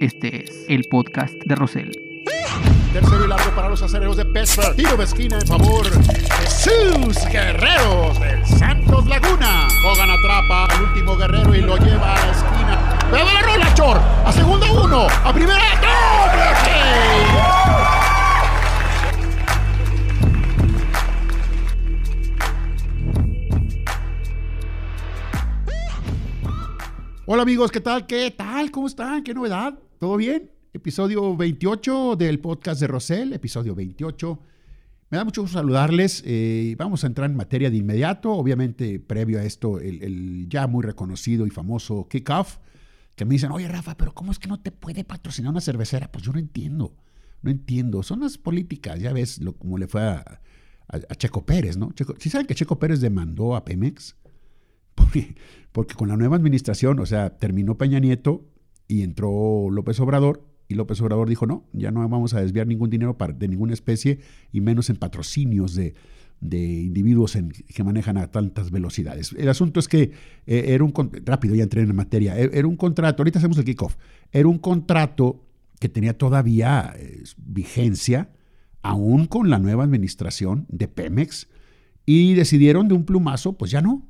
Este es el podcast de Rosell. Tercero y largo para los acereros de Pittsburgh. Tiro de esquina en favor de sus guerreros del Santos Laguna. Hogan atrapa al último guerrero y lo lleva a la esquina. ¡Pero la rola, Chor! A segunda uno. A primera. ¡Doble Hola amigos, ¿qué tal? ¿Qué tal? ¿Cómo están? ¿Qué novedad? ¿Todo bien? Episodio 28 del podcast de Rosell, episodio 28. Me da mucho gusto saludarles. Eh, vamos a entrar en materia de inmediato. Obviamente, previo a esto, el, ya muy reconocido y famoso kickoff, que me dicen, oye Rafa, pero ¿cómo es que no te puede patrocinar una cervecera? Pues yo no entiendo, no entiendo. Son las políticas, ya ves lo, como le fue a, Checo Pérez, ¿no? ¿Sí saben que Checo Pérez demandó a Pemex? Porque, con la nueva administración, o sea, terminó Peña Nieto y entró López Obrador, y López Obrador dijo, no, ya no vamos a desviar ningún dinero de ninguna especie, y menos en patrocinios de, individuos que manejan a tantas velocidades. El asunto es que eh, era un, rápido ya entré en materia, e, era un contrato, ahorita hacemos el kickoff, era un contrato que tenía todavía vigencia, aún con la nueva administración de Pemex, y decidieron de un plumazo, pues ya no,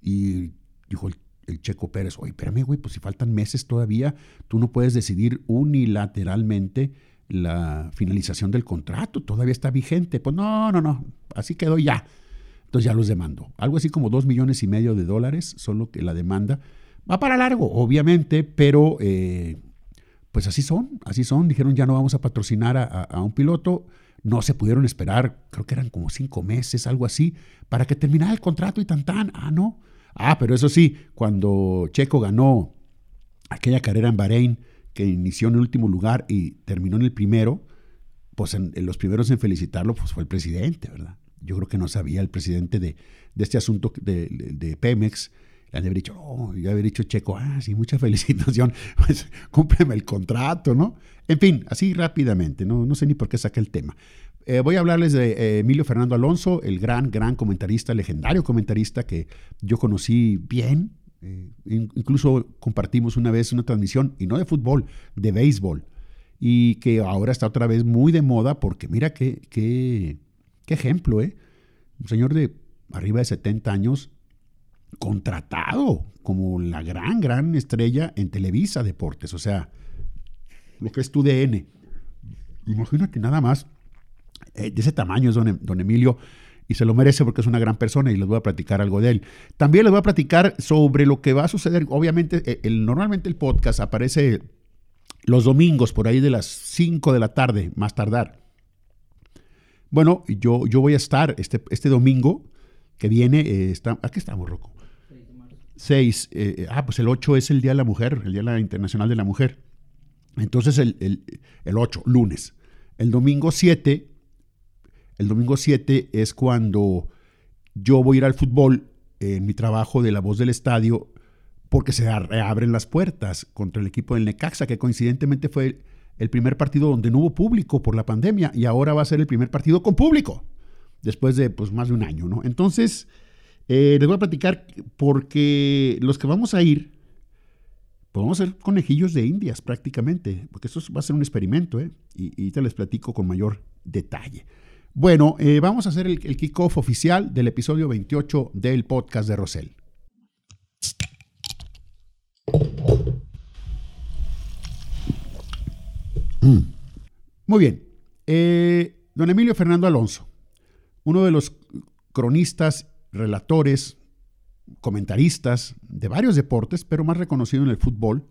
y dijo el, Checo Pérez, oye, espérame, güey, pues si faltan meses todavía, tú no puedes decidir unilateralmente la finalización del contrato, todavía está vigente. Pues no, no, no, así quedó ya. Entonces ya los demandó. Algo así como dos millones y medio de dólares, solo que la demanda va para largo, obviamente, pero eh, pues así son, así son. Dijeron ya no vamos a patrocinar a un piloto no se pudieron esperar, creo que eran como cinco meses, algo así, para que terminara el contrato y tan tan. Ah, no. Ah, pero eso sí, cuando Checo ganó aquella carrera en Bahrein, que inició en el último lugar y terminó en el primero, pues en, los primeros en felicitarlo pues fue el presidente, ¿verdad? Yo creo que no sabía el presidente de, este asunto de, de Pemex le haber dicho, oh, ya haber dicho Checo, ah, sí, mucha felicitación, pues cúmpleme el contrato, ¿no? En fin, así rápidamente, no, no sé ni por qué saqué el tema. Eh, voy a hablarles de eh, Emilio Fernando Alonso, el gran, gran comentarista, legendario comentarista que yo conocí bien. Eh, incluso compartimos una vez una transmisión, y no de fútbol, de béisbol, y que ahora está otra vez muy de moda porque mira qué, qué, qué ejemplo, ¿eh? Un señor de arriba de 70 años contratado como la gran, gran estrella en Televisa Deportes, o sea, lo que es tu DN. Imagínate nada más, de ese tamaño es don, don, Emilio, y se lo merece porque es una gran persona y les voy a platicar algo de él. También les voy a platicar sobre lo que va a suceder. Obviamente, eh, el, normalmente el podcast aparece los domingos por ahí de las 5 de la tarde, más tardar. Bueno, yo, yo voy a estar este, este domingo que viene, eh, está, aquí estamos, Rocco. 6, eh, eh, ah, pues el 8 es el Día de la Mujer, el Día Internacional de la Mujer. Entonces el, el, 8, lunes. El domingo 7, el domingo 7 es cuando yo voy a ir al fútbol en mi trabajo de la voz del estadio porque se reabren las puertas contra el equipo del Necaxa, que coincidentemente fue el primer partido donde no hubo público por la pandemia y ahora va a ser el primer partido con público, después de pues, más de un año, ¿no? Entonces, eh, les voy a platicar porque los que vamos a ir, podemos ser conejillos de indias prácticamente, porque esto va a ser un experimento, ¿eh? y, te les platico con mayor detalle. Bueno, eh, vamos a hacer el, kickoff oficial del episodio 28 del podcast de Rosell. Mm. Muy bien. Eh, don Emilio Fernando Alonso, uno de los cronistas relatores, comentaristas de varios deportes, pero más reconocido en el fútbol.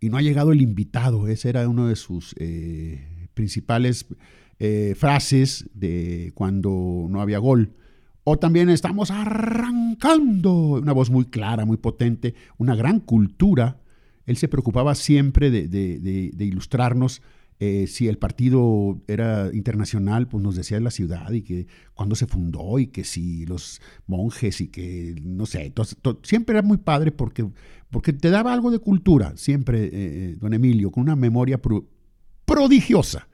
Y no ha llegado el invitado. Esa era una de sus eh, principales eh, frases de cuando no había gol. O también estamos arrancando. Una voz muy clara, muy potente, una gran cultura. Él se preocupaba siempre de ilustrarnos eh, si el partido era internacional, pues nos decía de la ciudad y que cuándo se fundó y que si los monjes y que, no sé, siempre era muy padre porque, porque te daba algo de cultura, siempre, eh, don Emilio, con una memoria prodigiosa.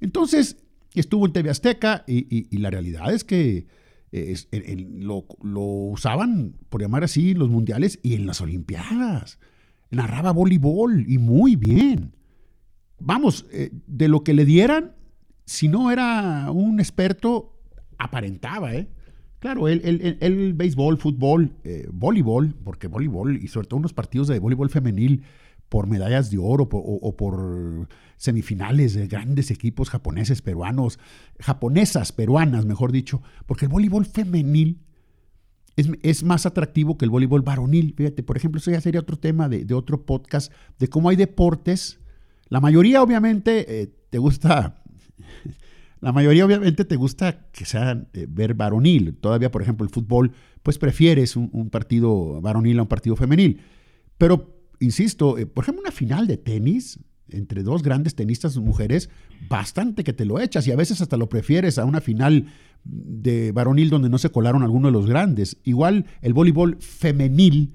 Entonces, estuvo en TV Azteca y, la realidad es que lo, lo usaban, por llamar así, los mundiales y en las Olimpiadas. narraba voleibol y muy bien. Vamos, eh, de lo que le dieran, si no era un experto, aparentaba, ¿eh? Claro, el, béisbol, fútbol, eh, voleibol, porque voleibol y sobre todo unos partidos de voleibol femenil por medallas de oro o, por semifinales de grandes equipos japoneses, peruanos, japonesas, peruanas, mejor dicho, porque el voleibol femenil es, más atractivo que el voleibol varonil. Fíjate, por ejemplo, eso ya sería otro tema de, otro podcast, de cómo hay deportes. La mayoría, obviamente, eh, te gusta la mayoría obviamente te gusta que sea eh, ver varonil. Todavía, por ejemplo, el fútbol, pues prefieres un, partido varonil a un partido femenil. Pero, insisto, eh, por ejemplo, una final de tenis entre dos grandes tenistas mujeres, bastante que te lo echas y a veces hasta lo prefieres a una final de varonil donde no se colaron algunos de los grandes. Igual el voleibol femenil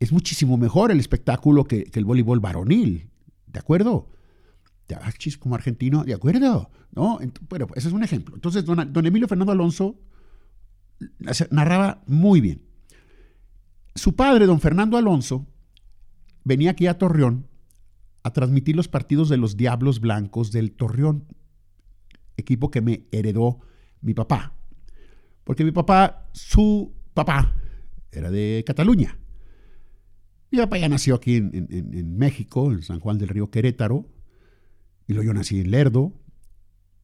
es muchísimo mejor el espectáculo que, el voleibol varonil. ¿De acuerdo? como argentino, de acuerdo, ¿no? Bueno, ese es un ejemplo. Entonces, don, Emilio Fernando Alonso narraba muy bien. Su padre, don Fernando Alonso, venía aquí a Torreón a transmitir los partidos de los Diablos Blancos del Torreón, equipo que me heredó mi papá. Porque mi papá, su papá, era de Cataluña. Mi papá ya nació aquí en, en México, en San Juan del Río Querétaro, y luego yo nací en Lerdo,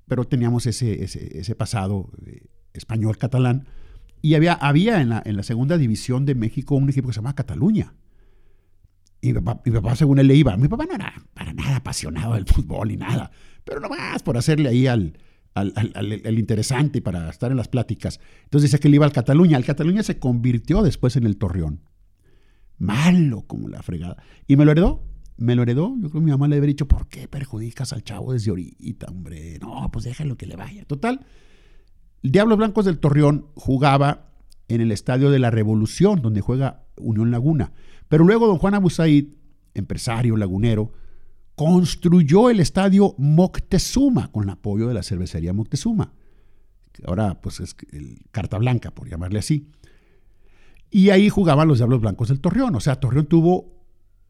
pero teníamos ese, ese, pasado eh, español-catalán. Y había, había en, la, en la segunda división de México un equipo que se llamaba Cataluña. Y mi papá, según él le iba, mi papá no era para nada apasionado del fútbol ni nada, pero nomás por hacerle ahí al, al, al, interesante para estar en las pláticas. Entonces dice que él iba al Cataluña. El Cataluña se convirtió después en el Torreón. Malo como la fregada. Y me lo heredó me lo heredó. Yo creo que mi mamá le habría dicho, ¿por qué perjudicas al chavo desde ahorita, hombre? No, pues déjalo que le vaya. Total. El Diablos Blancos del Torreón jugaba en el Estadio de la Revolución, donde juega Unión Laguna. Pero luego don Juan Abusaid, empresario lagunero, construyó el Estadio Moctezuma con el apoyo de la cervecería Moctezuma. Que ahora pues es Carta Blanca, por llamarle así. Y ahí jugaban los Diablos Blancos del Torreón. O sea, Torreón tuvo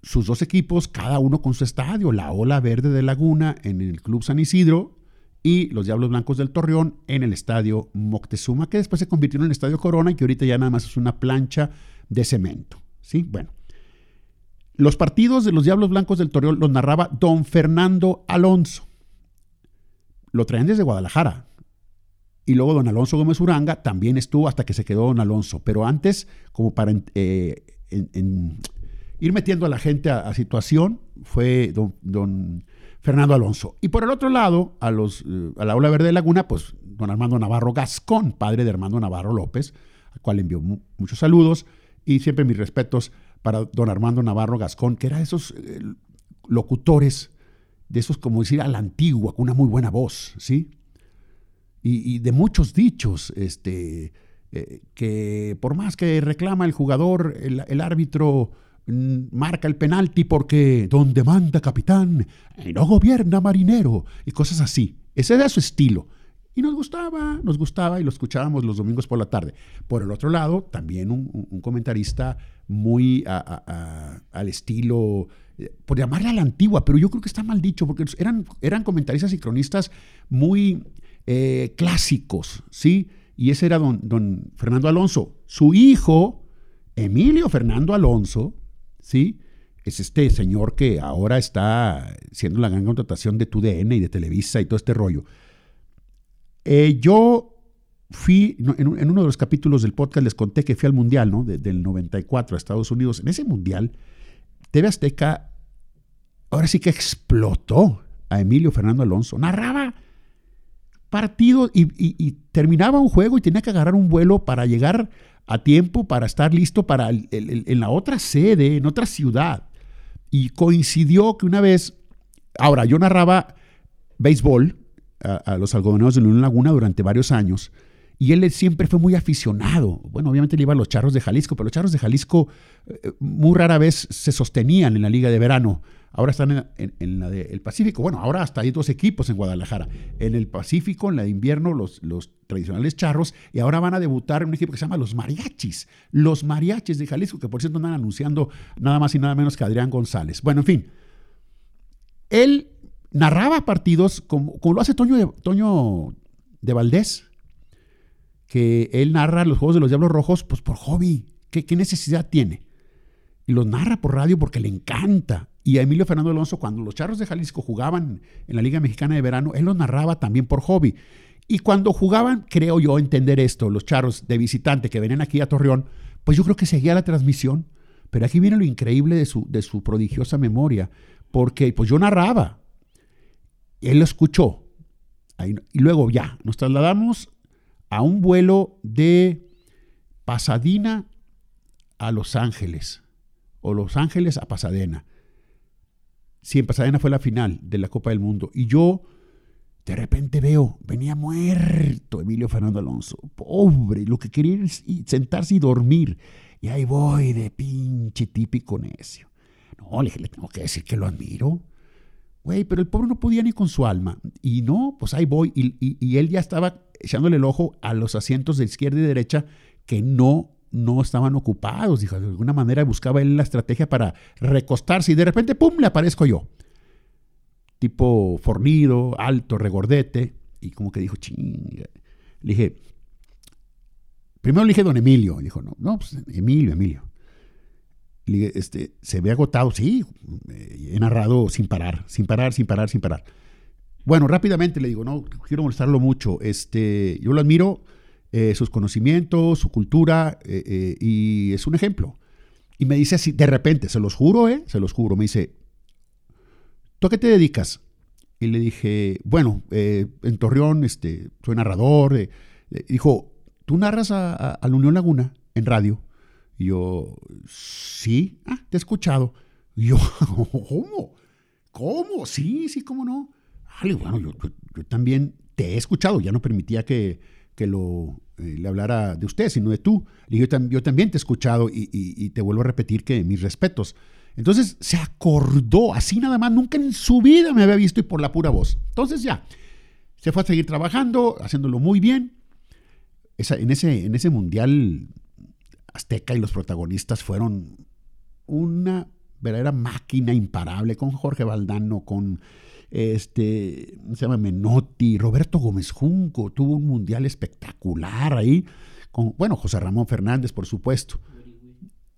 sus dos equipos, cada uno con su estadio, la Ola Verde de Laguna en el Club San Isidro y los Diablos Blancos del Torreón en el estadio Moctezuma, que después se convirtió en el estadio Corona y que ahorita ya nada más es una plancha de cemento. ¿sí? Bueno, los partidos de los Diablos Blancos del Torreón los narraba don Fernando Alonso. Lo traen desde Guadalajara. Y luego don Alonso Gómez Uranga también estuvo hasta que se quedó don Alonso. Pero antes, como para eh, ir metiendo a la gente a, situación fue don, Fernando Alonso. Y por el otro lado, a, los, eh, a la Ola Verde de Laguna, pues don Armando Navarro Gascón, padre de Armando Navarro López, al cual envió muchos saludos y siempre mis respetos para don Armando Navarro Gascón, que era de esos eh, locutores, de esos, como decir, a la antigua, con una muy buena voz, ¿sí? Y, de muchos dichos, este, eh, que por más que reclama el jugador, el árbitro Mm, marca el penalti porque donde manda capitán, no gobierna marinero y cosas así. Ese era su estilo. Y nos gustaba, nos gustaba y lo escuchábamos los domingos por la tarde. Por el otro lado, también un, comentarista muy al estilo, eh, por llamarle a la antigua, pero yo creo que está mal dicho, porque eran, eran comentaristas y cronistas muy eh, clásicos, ¿sí? Y ese era don, don Fernando Alonso. Su hijo, Emilio Fernando Alonso, ¿sí? Es este señor que ahora está siendo la gran contratación de TUDN y de Televisa y todo este rollo. Eh, yo fui, en, uno de los capítulos del podcast les conté que fui al Mundial, ¿no? del 94 a Estados Unidos. En ese Mundial, TV Azteca ahora sí que explotó a Emilio Fernando Alonso. Narraba partidos y, terminaba un juego y tenía que agarrar un vuelo para llegar a tiempo para estar listo para en la otra sede, en otra ciudad. Y coincidió que una vez, ahora yo narraba béisbol a, los algodoneros de Unión Laguna durante varios años. Y él siempre fue muy aficionado. Bueno, obviamente le iba a los charros de Jalisco, pero los charros de Jalisco eh, muy rara vez se sostenían en la liga de verano. ahora están en, la del Pacífico. Bueno, ahora hasta hay dos equipos en Guadalajara. En el Pacífico, en la de invierno, los, los tradicionales charros, y ahora van a debutar en un equipo que se llama los Mariachis. Los Mariachis de Jalisco, que por cierto andan anunciando nada más y nada menos que Adrián González. Bueno, en fin. Él narraba partidos como, lo hace Toño de, Toño de Valdés, que él narra los Juegos de los Diablos Rojos pues por hobby. ¿Qué, qué necesidad tiene? Y los narra por radio porque le encanta. Y a Emilio Fernando Alonso, cuando los Charros de Jalisco jugaban en la Liga Mexicana de Verano, él los narraba también por hobby. Y cuando jugaban, creo yo entender esto, los Charros de visitante que venían aquí a Torreón, pues yo creo que seguía la transmisión. Pero aquí viene lo increíble de su, de su prodigiosa memoria, porque pues yo narraba, él lo escuchó. y luego ya, nos trasladamos a un vuelo de Pasadena a Los Ángeles, o Los Ángeles a Pasadena. Sí, en Pasadena fue la final de la Copa del Mundo. Y yo de repente veo, venía muerto Emilio Fernando Alonso. Pobre, lo que quería era sentarse y dormir. Y ahí voy de pinche típico necio. No, le le tengo que decir que lo admiro. Güey, pero el pobre no podía ni con su alma. Y no, pues ahí voy. Y, él ya estaba echándole el ojo a los asientos de izquierda y derecha que no no estaban ocupados. Dijo, de alguna manera buscaba él la estrategia para recostarse y de repente, ¡pum!, le aparezco yo. Tipo fornido, alto, regordete. Y como que dijo, chinga. Le dije, primero le dije don Emilio. Dijo, no, no, pues Emilio, Emilio. Este, se ve agotado, sí, he narrado sin parar, sin parar, sin parar, sin parar. Bueno, rápidamente le digo, no quiero molestarlo mucho. Este, yo lo admiro eh, sus conocimientos, su cultura, eh, eh, y es un ejemplo. Y me dice así, de repente, se los juro, ¿eh? Se los juro, me dice, ¿tú a qué te dedicas? Y le dije, bueno, en Torreón este, soy narrador. dijo, ¿tú narras a, la Unión Laguna en radio? Yo, sí, ah, te he escuchado. Y yo, ¿cómo? ¿Cómo? Sí, sí, ¿cómo no? Bueno, yo, yo también te he escuchado, ya no permitía que, que lo, eh, le hablara de usted, sino de tú. Y yo, yo también te he escuchado y, te vuelvo a repetir que mis respetos. Entonces se acordó, así nada más, nunca en su vida me había visto y por la pura voz. Entonces ya, se fue a seguir trabajando, haciéndolo muy bien. en, ese, en ese mundial azteca y los protagonistas fueron una verdadera máquina imparable con Jorge Valdano, con este, se llama Menotti, Roberto Gómez Junco, tuvo un mundial espectacular ahí, con, bueno, José Ramón Fernández, por supuesto.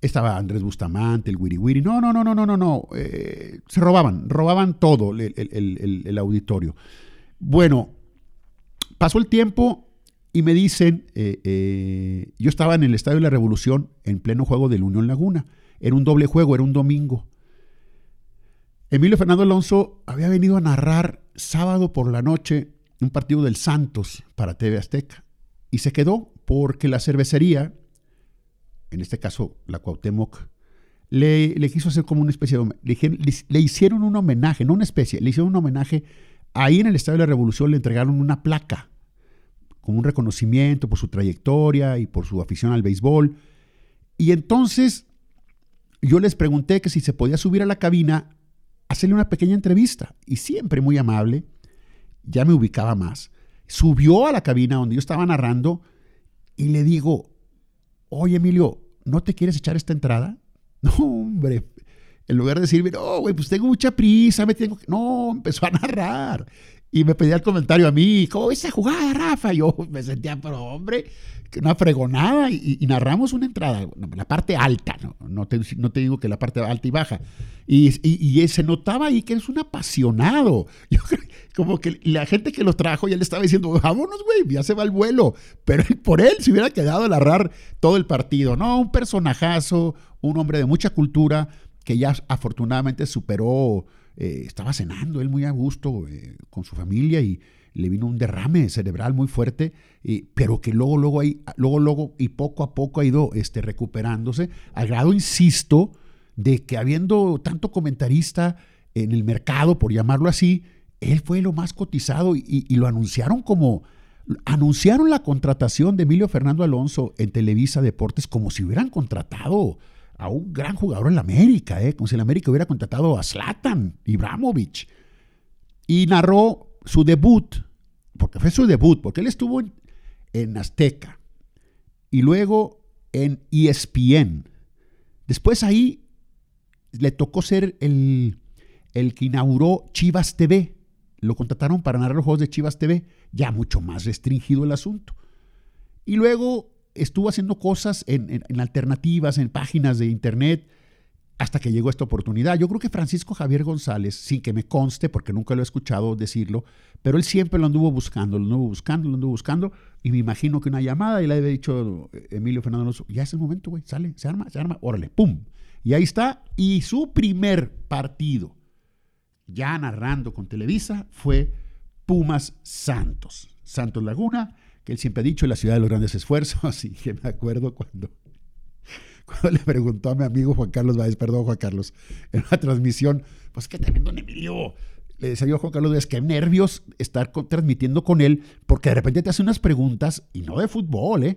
Estaba Andrés Bustamante, el Wiri Wiri. No, no, no, no, no, no, no. Eh, se robaban, robaban todo el, auditorio. Bueno, pasó el tiempo y me dicen, eh, eh, yo estaba en el Estadio de la Revolución en pleno juego del Unión Laguna. Era un doble juego, era un domingo. Emilio Fernando Alonso había venido a narrar sábado por la noche un partido del Santos para TV Azteca y se quedó porque la cervecería, en este caso la Cuauhtémoc, le, quiso hacer como una especie de... Le, le, hicieron un homenaje, no una especie, le hicieron un homenaje. Ahí en el Estadio de la Revolución le entregaron una placa con un reconocimiento por su trayectoria y por su afición al béisbol. Y entonces yo les pregunté que si se podía subir a la cabina hacerle una pequeña entrevista. Y siempre muy amable, ya me ubicaba más. Subió a la cabina donde yo estaba narrando y le digo, oye Emilio, ¿no te quieres echar esta entrada? No, hombre. En lugar de decirme, no, güey, pues tengo mucha prisa, me tengo que... No, empezó a narrar. Y me pedía el comentario a mí, ¿cómo esa jugada, Rafa? Yo me sentía, pero hombre, una fregonada y, narramos una entrada, la parte alta, no, no, te, no, te, digo que la parte alta y baja. Y, y, se notaba ahí que eres un apasionado. Yo como que la gente que lo trajo ya le estaba diciendo, vámonos, güey, ya se va el vuelo. Pero por él se hubiera quedado a narrar todo el partido. No, un personajazo, un hombre de mucha cultura que ya afortunadamente superó, eh, estaba cenando él muy a gusto eh, con su familia y le vino un derrame cerebral muy fuerte, pero que luego, luego, ahí, luego, luego y poco a poco ha ido este, recuperándose, al grado, insisto, de que habiendo tanto comentarista en el mercado, por llamarlo así, él fue lo más cotizado y, lo anunciaron como, anunciaron la contratación de Emilio Fernando Alonso en Televisa Deportes como si hubieran contratado a un gran jugador en la América, ¿eh? como si el América hubiera contratado a Zlatan Ibrahimovic. Y narró su debut, porque fue su debut, porque él estuvo en, en Azteca y luego en ESPN. Después ahí le tocó ser el, el que inauguró Chivas TV. Lo contrataron para narrar los juegos de Chivas TV, ya mucho más restringido el asunto. Y luego estuvo haciendo cosas en, alternativas, en páginas de internet, hasta que llegó esta oportunidad. Yo creo que Francisco Javier González, sin que me conste, porque nunca lo he escuchado decirlo, pero él siempre lo anduvo buscando, lo anduvo buscando, lo anduvo buscando, y me imagino que una llamada, y le había dicho Emilio Fernando Alonso, ya es el momento, güey, sale, se arma, se arma, órale, pum. Y ahí está, y su primer partido, ya narrando con Televisa, fue Pumas Santos. Santos Laguna, que él siempre ha dicho, la ciudad de los grandes esfuerzos, y que me acuerdo cuando, cuando le preguntó a mi amigo Juan Carlos Báez, perdón Juan Carlos, en una transmisión, pues que también don Emilio, le decía yo a Juan Carlos Báez, qué nervios estar transmitiendo con él, porque de repente te hace unas preguntas, y no de fútbol, ¿eh?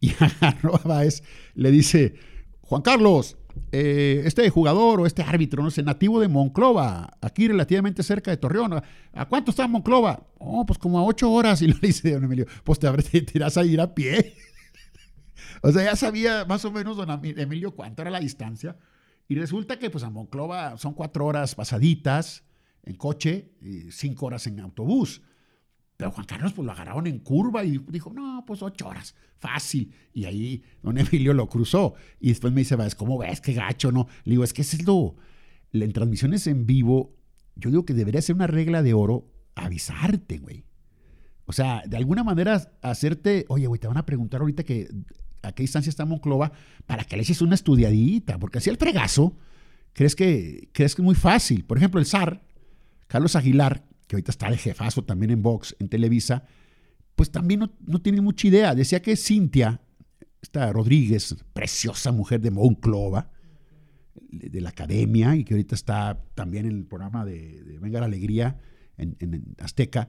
Y a Báez le dice, Juan Carlos, eh, este jugador o este árbitro, no sé, nativo de Monclova, aquí relativamente cerca de Torreón. ¿A cuánto está Monclova? Oh, pues como a ocho horas. Y lo dice don Emilio, pues te, te tiras a ir a pie. o sea, ya sabía más o menos don Emilio cuánto era la distancia. Y resulta que pues a Monclova son cuatro horas pasaditas en coche y cinco horas en autobús. Pero Juan Carlos pues lo agarraron en curva y dijo, no, pues ocho horas, fácil. Y ahí don Emilio lo cruzó. Y después me dice, ¿cómo ves? Qué gacho, ¿no? Le digo, es que es lo... En transmisiones en vivo, yo digo que debería ser una regla de oro avisarte, güey. O sea, de alguna manera hacerte, oye, güey, te van a preguntar ahorita que a qué distancia está Monclova para que le eches una estudiadita, porque así el fregazo, crees que, crees que es muy fácil. Por ejemplo, el zar, Carlos Aguilar, que ahorita está de jefazo también en Vox, en Televisa, pues también no, tiene mucha idea. Decía que Cintia, esta Rodríguez, preciosa mujer de Monclova, de la academia, y que ahorita está también en el programa de, Venga la Alegría en, Azteca,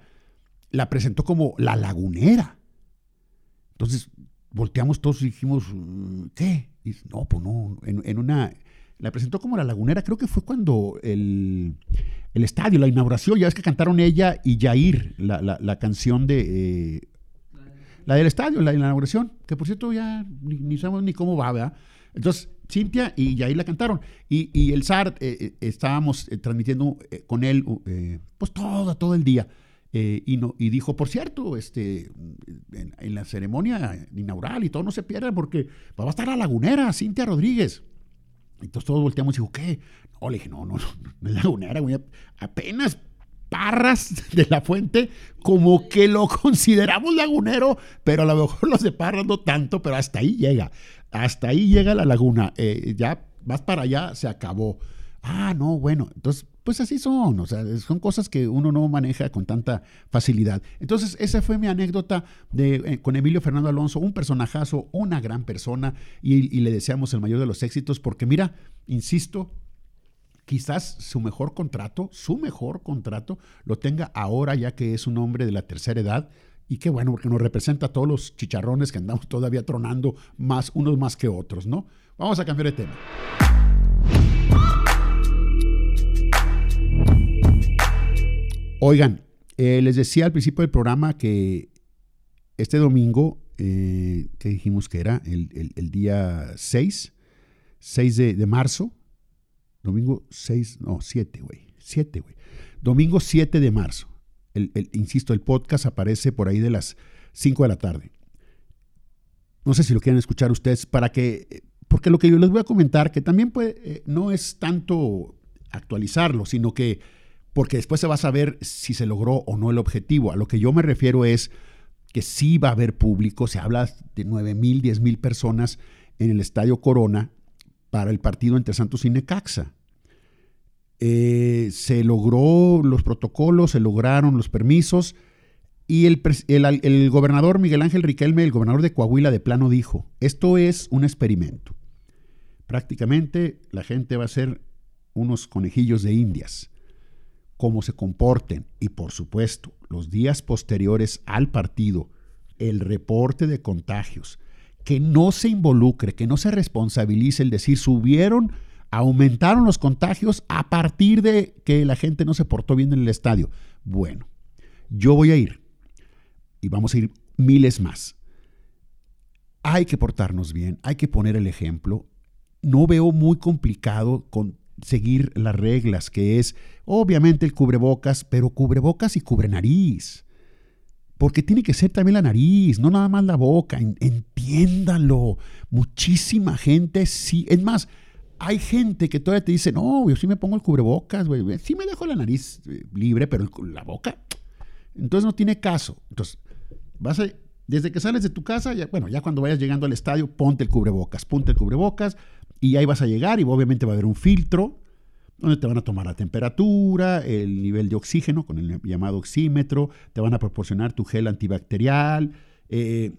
la presentó como la lagunera. Entonces volteamos todos y dijimos, ¿qué? no, pues no, en una la presentó como la lagunera, creo que fue cuando el, estadio, la inauguración, ya ves que cantaron ella y Jair, la, canción de... Eh, la del estadio, la, inauguración, que por cierto ya ni, sabemos ni cómo va, ¿verdad? Entonces, Cintia y Jair la cantaron. Y, el SAR, eh, eh, estábamos transmitiendo con él, pues todo, todo el día. y, no, y dijo, por cierto, este, en, la ceremonia inaugural y todo no se pierda porque va a estar la lagunera, Cintia Rodríguez. Entonces todos volteamos y digo, ¿qué? No, le dije, no, no, no, no es lagunera, güey. Apenas Parras de la Fuente, como que lo consideramos lagunero, pero a lo mejor los de Parras no tanto, pero hasta ahí llega. Hasta ahí llega la laguna. Eh, ya vas para allá, se acabó. Ah, no, bueno. Entonces, pues así son, o sea, son cosas que uno no maneja con tanta facilidad. Entonces, esa fue mi anécdota de, eh, con Emilio Fernando Alonso, un personajazo, una gran persona, y, le deseamos el mayor de los éxitos, porque mira, insisto, quizás su mejor contrato, su mejor contrato, lo tenga ahora ya que es un hombre de la tercera edad. Y qué bueno, porque nos representa a todos los chicharrones que andamos todavía tronando, más unos más que otros, ¿no? Vamos a cambiar de tema. Oigan, eh, les decía al principio del programa que este domingo, eh, que dijimos que era el, día 6, 6 de, marzo, domingo 6, no, 7, güey, 7, güey. Domingo 7 de marzo. El, insisto, el podcast aparece por ahí de las 5 de la tarde. No sé si lo quieren escuchar ustedes para que, porque lo que yo les voy a comentar, que también puede, eh, no es tanto actualizarlo, sino que porque después se va a saber si se logró o no el objetivo. A lo que yo me refiero es que sí va a haber público, se habla de 9 mil, 10 mil personas en el Estadio Corona para el partido entre Santos y Necaxa. Eh, se logró los protocolos, se lograron los permisos y el, el gobernador Miguel Ángel Riquelme, el gobernador de Coahuila, de plano dijo, esto es un experimento. Prácticamente la gente va a ser unos conejillos de indias cómo se comporten y por supuesto los días posteriores al partido, el reporte de contagios, que no se involucre, que no se responsabilice el decir subieron, aumentaron los contagios a partir de que la gente no se portó bien en el estadio. Bueno, yo voy a ir y vamos a ir miles más. Hay que portarnos bien, hay que poner el ejemplo. No veo muy complicado con seguir las reglas, que es obviamente el cubrebocas, pero cubrebocas y cubre nariz porque tiene que ser también la nariz, no nada más la boca. Entiéndalo. Muchísima gente sí. Es más, hay gente que todavía te dice, no, yo sí me pongo el cubrebocas, güey. Sí me dejo la nariz eh, libre, pero la boca. Entonces no tiene caso. Entonces, vas desde que sales de tu casa, ya, bueno, ya cuando vayas llegando al estadio, ponte el cubrebocas, ponte el cubrebocas y ahí vas a llegar y obviamente va a haber un filtro donde te van a tomar la temperatura, el nivel de oxígeno con el llamado oxímetro, te van a proporcionar tu gel antibacterial. Eh,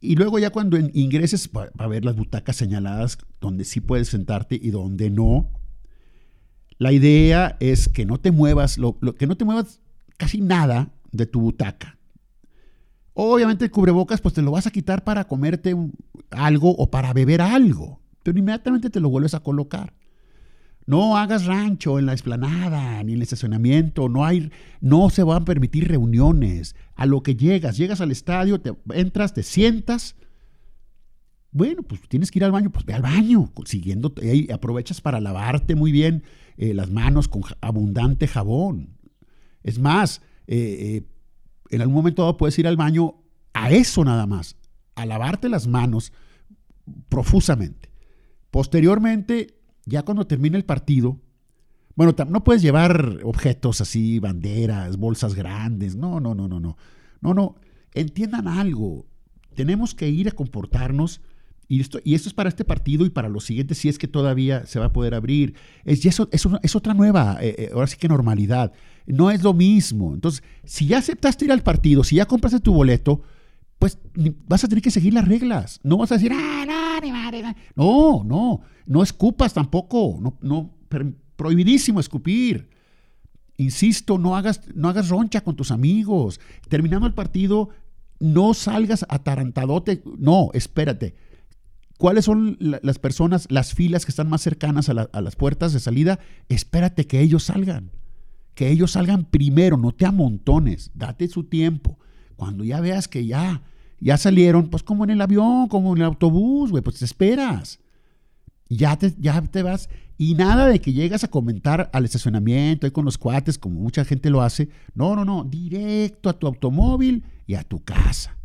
y luego ya cuando ingreses va, a haber las butacas señaladas donde sí puedes sentarte y donde no. La idea es que no te muevas, lo, que no te muevas casi nada de tu butaca. Obviamente el cubrebocas pues te lo vas a quitar para comerte algo o para beber algo, pero inmediatamente te lo vuelves a colocar. No hagas rancho en la explanada ni en el estacionamiento. No, hay, no se van a permitir reuniones. A lo que llegas, llegas al estadio, te entras, te sientas. Bueno, pues tienes que ir al baño, pues ve al baño, siguiendo, ahí aprovechas para lavarte muy bien eh, las manos con abundante jabón. Es más, eh, eh, en algún momento dado puedes ir al baño a eso nada más, a lavarte las manos profusamente. Posteriormente, ya cuando termine el partido, bueno, no puedes llevar objetos así, banderas, bolsas grandes. No, no, no, no, no. No, no. Entiendan algo. Tenemos que ir a comportarnos. Y esto, y esto es para este partido y para los siguientes, si es que todavía se va a poder abrir. Es, eso, es, otra nueva, eh, eh, ahora sí que normalidad. No es lo mismo. Entonces, si ya aceptaste ir al partido, si ya compraste tu boleto, pues vas a tener que seguir las reglas. No vas a decir, ah, no, no, no escupas tampoco, no, no, prohibidísimo escupir. Insisto, no hagas, no hagas roncha con tus amigos. Terminando el partido, no salgas atarantadote. No, espérate. ¿Cuáles son las personas, las filas que están más cercanas a, las puertas de salida? Espérate que ellos salgan. Que ellos salgan primero, no te amontones. Date su tiempo. Cuando ya veas que ya ya salieron, pues como en el avión, como en el autobús, güey, pues te esperas. Ya te, ya te vas. Y nada de que llegas a comentar al estacionamiento, ahí con los cuates, como mucha gente lo hace. No, no, no. Directo a tu automóvil y a tu casa.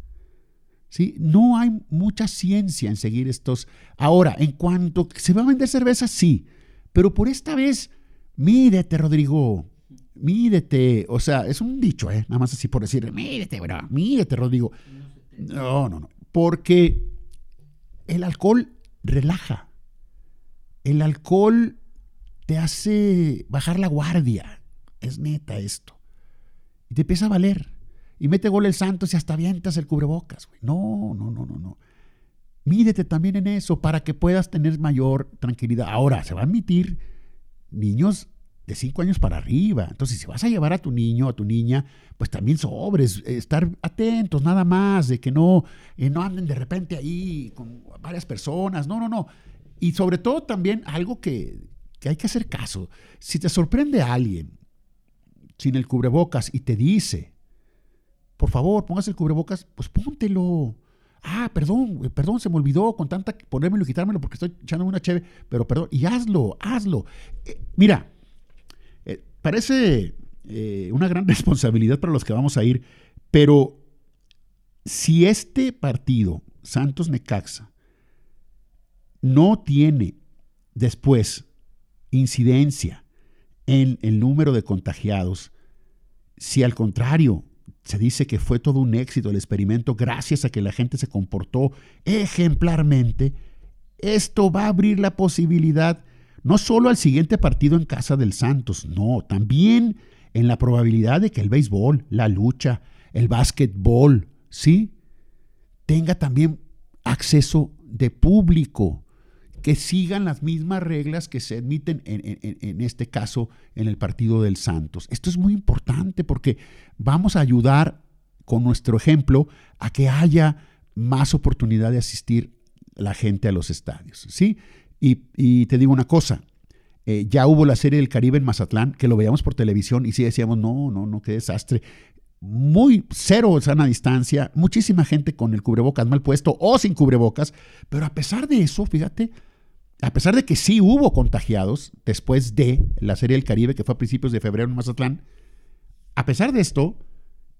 ¿Sí? No hay mucha ciencia en seguir estos. Ahora, en cuanto se va a vender cerveza, sí. Pero por esta vez, mídete, Rodrigo. Mídete. O sea, es un dicho, ¿eh? Nada más así por decir, mídete, bro. Mídete, Rodrigo. No, no, no. Porque el alcohol relaja. El alcohol te hace bajar la guardia. Es neta esto. Y te empieza a valer. Y mete gol el Santos y hasta avientas el cubrebocas. No, no, no, no, no. Mídete también en eso para que puedas tener mayor tranquilidad. Ahora, se va a admitir niños de cinco años para arriba. Entonces, si vas a llevar a tu niño, a tu niña, pues también sobres, estar atentos nada más, de que no, eh, no anden de repente ahí con varias personas. No, no, no. Y sobre todo también algo que, que hay que hacer caso. Si te sorprende alguien sin el cubrebocas y te dice, por favor, pongas el cubrebocas, pues póntelo. Ah, perdón, eh, perdón, se me olvidó con tanta ponérmelo y quitármelo porque estoy echándome una cheve, pero perdón, y hazlo, hazlo. Eh, mira, Parece eh, una gran responsabilidad para los que vamos a ir, pero si este partido, Santos Necaxa, no tiene después incidencia en el número de contagiados, si al contrario se dice que fue todo un éxito el experimento gracias a que la gente se comportó ejemplarmente, esto va a abrir la posibilidad no solo al siguiente partido en casa del Santos, no, también en la probabilidad de que el béisbol, la lucha, el básquetbol, ¿sí? Tenga también acceso de público, que sigan las mismas reglas que se admiten en, en, este caso en el partido del Santos. Esto es muy importante porque vamos a ayudar con nuestro ejemplo a que haya más oportunidad de asistir la gente a los estadios. ¿sí? Y, te digo una cosa, eh, ya hubo la serie del Caribe en Mazatlán, que lo veíamos por televisión y sí decíamos, no, no, no, qué desastre. Muy cero sana distancia, muchísima gente con el cubrebocas mal puesto o sin cubrebocas, pero a pesar de eso, fíjate, a pesar de que sí hubo contagiados después de la serie del Caribe, que fue a principios de febrero en Mazatlán, a pesar de esto,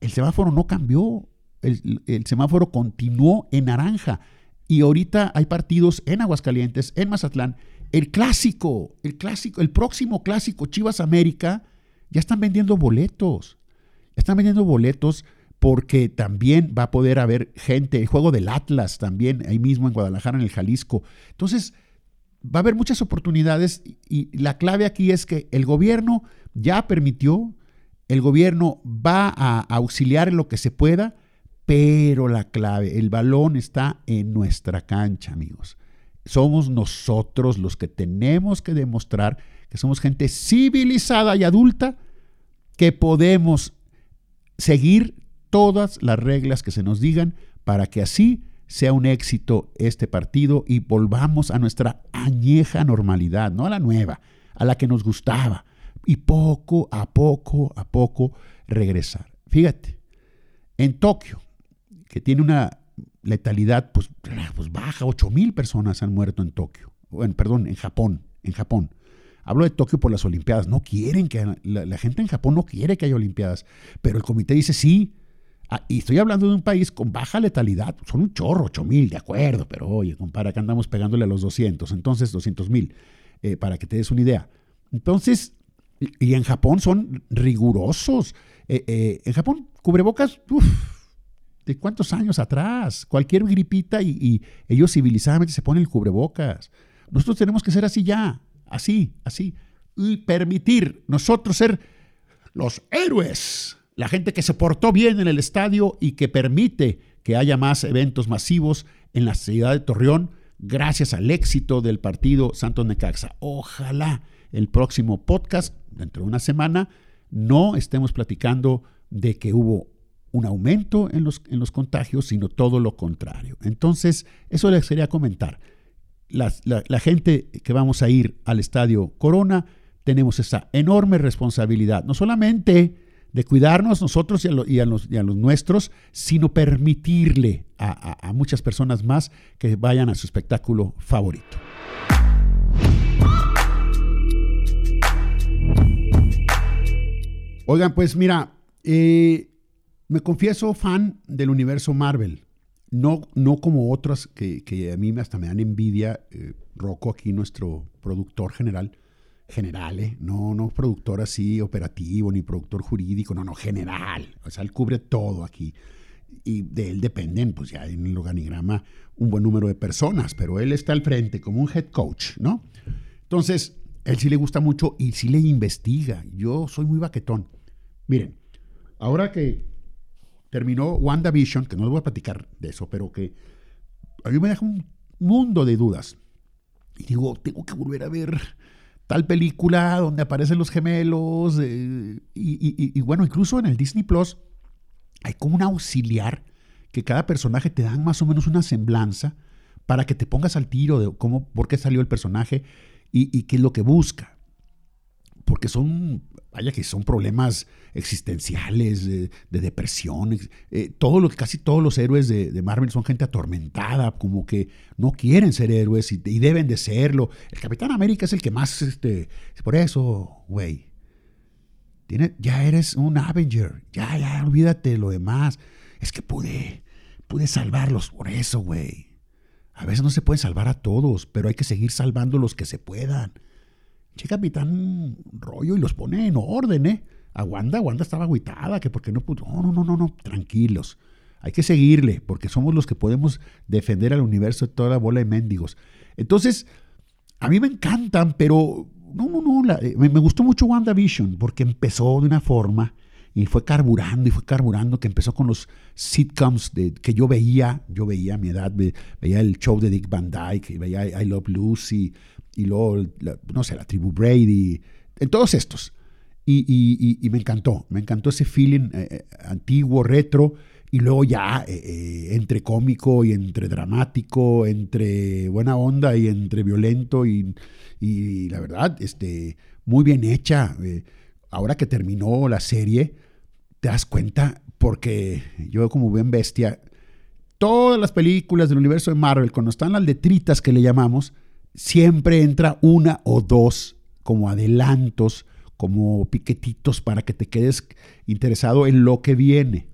el semáforo no cambió, el, semáforo continuó en naranja. Y ahorita hay partidos en Aguascalientes, en Mazatlán. El clásico, el clásico, el próximo clásico Chivas América, ya están vendiendo boletos. Están vendiendo boletos porque también va a poder haber gente, el juego del Atlas también, ahí mismo en Guadalajara, en el Jalisco. Entonces, va a haber muchas oportunidades y la clave aquí es que el gobierno ya permitió, el gobierno va a auxiliar en lo que se pueda, pero la clave, el balón está en nuestra cancha, amigos. Somos nosotros los que tenemos que demostrar que somos gente civilizada y adulta, que podemos seguir todas las reglas que se nos digan para que así sea un éxito este partido y volvamos a nuestra añeja normalidad, no a la nueva, a la que nos gustaba, y poco a poco a poco regresar. Fíjate, en Tokio, que tiene una letalidad pues, pues baja, 8 mil personas han muerto en Tokio, perdón, en Japón, en Japón. Hablo de Tokio por las Olimpiadas. No quieren que la, la, gente en Japón no quiere que haya Olimpiadas, pero el comité dice sí. Ah, y estoy hablando de un país con baja letalidad. Son un chorro, 8 mil, de acuerdo, pero oye, compara que andamos pegándole a los 200, entonces 200 mil, eh, para que te des una idea. Entonces, y en Japón son rigurosos. Eh, eh, en Japón, cubrebocas, ¿de cuántos años atrás? Cualquier gripita y, ellos civilizadamente se ponen el cubrebocas. Nosotros tenemos que ser así ya, así, así. Y permitir nosotros ser los héroes la gente que se portó bien en el estadio y que permite que haya más eventos masivos en la ciudad de Torreón gracias al éxito del partido Santos Necaxa. Ojalá el próximo podcast, dentro de una semana, no estemos platicando de que hubo un aumento en los, en los contagios, sino todo lo contrario. Entonces, eso les quería comentar. La, la gente que vamos a ir al estadio Corona, tenemos esa enorme responsabilidad, no solamente de cuidarnos nosotros y a, los, nuestros, sino permitirle a, muchas personas más que vayan a su espectáculo favorito. Oigan, pues mira, eh, me confieso fan del universo Marvel. No, no como otras que, a mí hasta me dan envidia. Eh, Rocco, aquí nuestro productor general, general, ¿eh? no, no productor así operativo ni productor jurídico, no, no, general. O sea, él cubre todo aquí. Y de él dependen, pues ya en el organigrama, un buen número de personas, pero él está al frente como un head coach, ¿no? Entonces, él sí le gusta mucho y sí le investiga. Yo soy muy baquetón. Miren, ahora que terminó WandaVision, que no les voy a platicar de eso, pero que a mí me deja un mundo de dudas. Y digo, tengo que volver a ver tal película donde aparecen los gemelos. Eh, y, bueno, incluso en el Disney Plus hay como un auxiliar que cada personaje te dan más o menos una semblanza para que te pongas al tiro de cómo, por qué salió el personaje y, qué es lo que busca. Porque son vaya que son problemas existenciales, de, depresión. Eh, todo lo, casi todos los héroes de, Marvel son gente atormentada, como que no quieren ser héroes y, deben de serlo. El Capitán América es el que más, este, por eso, güey, ya eres un Avenger, ya, ya, olvídate de lo demás. Es que pude, pude salvarlos por eso, güey. A veces no se puede salvar a todos, pero hay que seguir salvando los que se puedan. Che, capitán rollo y los pone en orden, ¿eh? A Wanda, Wanda estaba agüitada, que porque no pudo. No, no, no, no, no, tranquilos. Hay que seguirle, porque somos los que podemos defender al universo de toda la bola de mendigos. Entonces, a mí me encantan, pero no, no, no. Eh, me, gustó mucho WandaVision, porque empezó de una forma y fue carburando y fue carburando, que empezó con los sitcoms de, que yo veía, yo veía a mi edad, veía el show de Dick Van Dyke, veía I Love Lucy, y luego, no sé, la tribu Brady, en todos estos. Y, me encantó, me encantó ese feeling eh, eh, antiguo, retro, y luego ya eh, entre cómico y entre dramático, entre buena onda y entre violento y, y la verdad, este, muy bien hecha. Ahora que terminó la serie, te das cuenta, porque yo como bien bestia, todas las películas del universo de Marvel, cuando están las letritas que le llamamos, siempre entra una o dos como adelantos, como piquetitos para que te quedes interesado en lo que viene.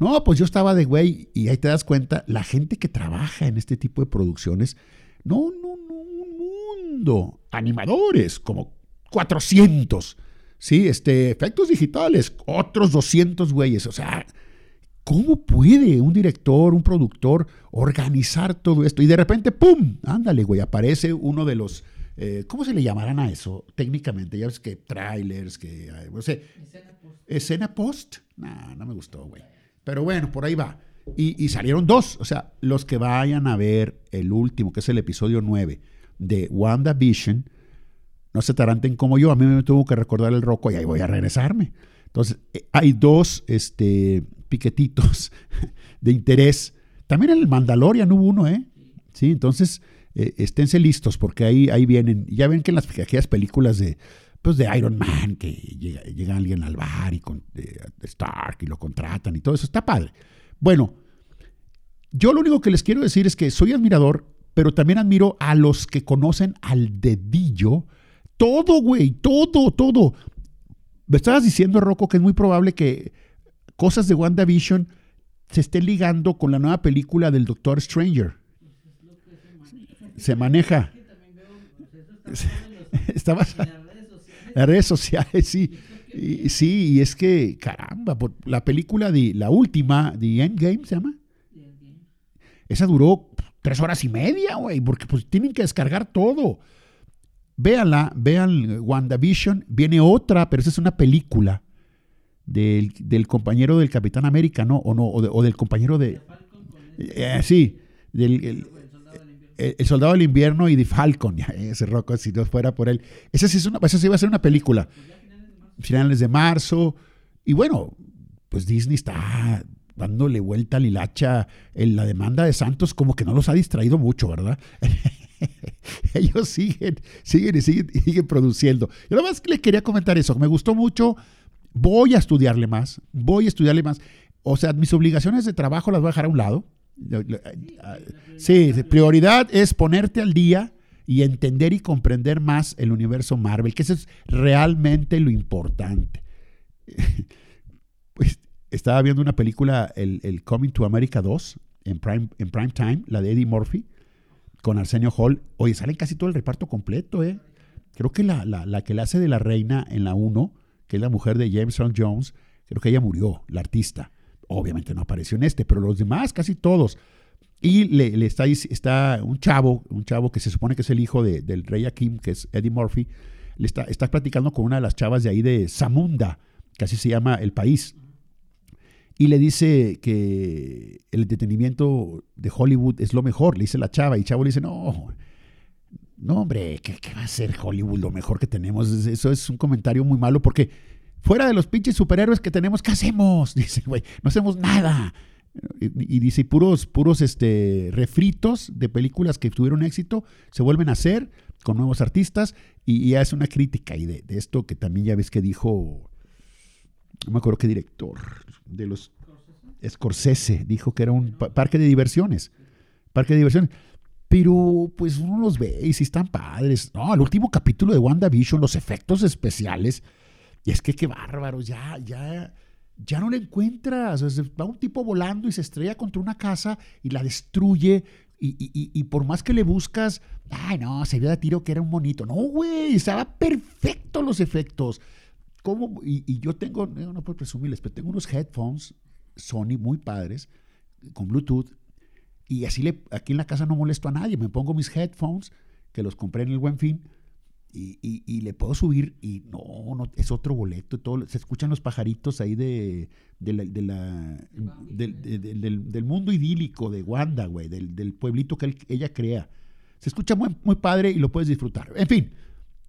No, pues yo estaba de güey y ahí te das cuenta, la gente que trabaja en este tipo de producciones, no, no, no, un mundo, animadores, como 400, sí, este, efectos digitales, otros 200 güeyes, o sea, ¿cómo puede un director, un productor organizar todo esto? Y de repente, ¡pum! Ándale, güey, aparece uno de los, eh, ¿cómo se le llamarán a eso técnicamente? Ya ves que trailers, que, no sé, escena post. ¿Escena post? No, no me gustó, güey. Pero bueno, por ahí va. Y, salieron dos. O sea, los que vayan a ver el último, que es el episodio 9 de WandaVision, no se taranten como yo. A mí me tuvo que recordar el roco y ahí voy a regresarme. Entonces, eh, hay dos este, piquetitos de interés. También en el Mandalorian hubo uno, ¿eh? Sí, entonces, eh, esténse listos porque ahí, ahí vienen. Ya ven que en las aquellas películas de pues de Iron Man, que llega, alguien al bar y con de, Stark y lo contratan y todo eso, está padre. Bueno, yo lo único que les quiero decir es que soy admirador, pero también admiro a los que conocen al dedillo todo, güey, todo, todo. Me estabas diciendo, Rocco, que es muy probable que cosas de WandaVision se estén ligando con la nueva película del Doctor Stranger. Se maneja. Estabas las redes sociales, sí. Y, sí, y es que, caramba, la película de la última, The Endgame, ¿se llama? Esa duró tres horas y media, güey, porque pues tienen que descargar todo. Véanla, vean WandaVision, viene otra, pero esa es una película del, compañero del Capitán América, ¿no? O, no, o, del compañero de... Eh, sí, del... El, Soldado del Invierno y The Falcon, ese roco, si no fuera por él. Esa sí, es una, esa sí iba a ser una película. Finales de marzo. Y bueno, pues Disney está dándole vuelta al hilacha en la demanda de Santos, como que no los ha distraído mucho, ¿verdad? Ellos siguen, siguen y siguen, siguen produciendo. Yo nada más les quería comentar eso. Me gustó mucho. Voy a estudiarle más. Voy a estudiarle más. O sea, mis obligaciones de trabajo las voy a dejar a un lado Sí, prioridad es ponerte al día y entender y comprender más el universo Marvel, que eso es realmente lo importante. Pues estaba viendo una película, el, Coming to America 2, en prime, en prime time, la de Eddie Murphy, con Arsenio Hall. Oye, sale casi todo el reparto completo, ¿eh? Creo que la, la que le hace de la reina en la 1, que es la mujer de James Earl Jones, creo que ella murió, la artista. Obviamente no apareció en este, pero los demás, casi todos. Y le, está, está un chavo, un chavo que se supone que es el hijo del rey Akim, que es Eddie Murphy, le está, está platicando con una de las chavas de ahí de Zamunda, que así se llama el país. Y le dice que el entretenimiento de Hollywood es lo mejor, le dice la chava. Y chavo le dice, no, no hombre, ¿qué, ¿qué, va a ser Hollywood lo mejor que tenemos? Eso es un comentario muy malo porque Fuera de los pinches superhéroes que tenemos, ¿qué hacemos? Dice, güey, no hacemos nada. Y, dice, puros, puros este, refritos de películas que tuvieron éxito se vuelven a hacer con nuevos artistas y, ya es una crítica y de, esto que también ya ves que dijo, no me acuerdo qué director, de los Scorsese, dijo que era un parque de diversiones, parque de diversiones. Pero pues uno los ve y si están padres. No, el último capítulo de WandaVision, los efectos especiales, y es que qué bárbaro, ya, ya, ya no le encuentras. va un tipo volando y se estrella contra una casa y la destruye. Y, por más que le buscas, ay, no, se vio de tiro que era un monito. No, güey, estaba perfecto los efectos. Y, yo tengo, no, puedo presumirles, pero tengo unos headphones Sony muy padres con Bluetooth. Y así le, aquí en la casa no molesto a nadie. Me pongo mis headphones que los compré en el Buen Fin y, le puedo subir y no, no, es otro boleto. Todo, se escuchan los pajaritos ahí de, la, del, mundo idílico de Wanda, güey, del, pueblito que ella crea. Se escucha muy, muy padre y lo puedes disfrutar. En fin,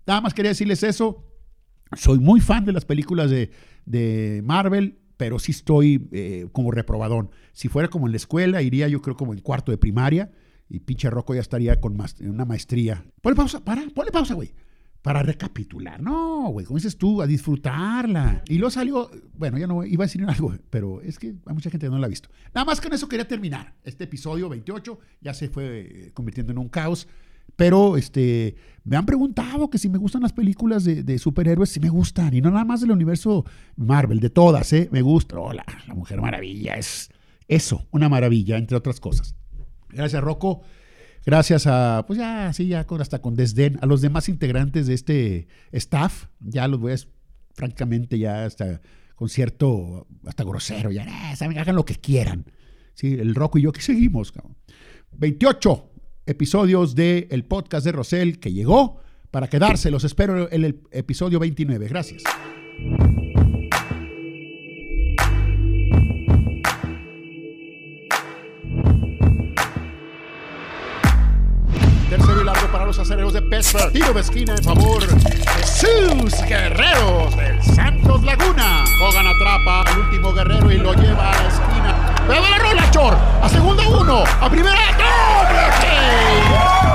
nada más quería decirles eso. Soy muy fan de las películas de, Marvel, pero sí estoy eh, como reprobadón. Si fuera como en la escuela, iría yo creo como en cuarto de primaria y pinche Rocco ya estaría con una maestría. Ponle pausa, para, ponle pausa, güey. Para recapitular. No, güey, como dices tú, a disfrutarla. Y luego salió, bueno, ya no iba a decir algo, pero es que hay mucha gente que no la ha visto. Nada más en eso quería terminar. Este episodio 28 ya se fue eh, convirtiendo en un caos. Pero este, me han preguntado que si me gustan las películas de, superhéroes, si me gustan. Y no nada más del universo Marvel, de todas, ¿eh? Me gusta. Hola, la Mujer Maravilla es eso, una maravilla, entre otras cosas. Gracias, Rocco. Gracias a, pues ya, sí, ya hasta con desdén, a los demás integrantes de este staff. Ya los voy a, francamente, ya hasta con cierto, hasta grosero, ya, eh, saben, hagan lo que quieran. Sí, el Rocco y yo que seguimos, 28 episodios del el podcast de Rosel que llegó para quedarse. Los espero en el episodio 29. Gracias. Tercero y largo para los acereros de Pittsburgh. Tiro de esquina en favor de sus guerreros del Santos Laguna. Hogan atrapa al último guerrero y lo lleva a la esquina. ¡Pero la rola, Chor! A segunda uno. A primera. ¡Doble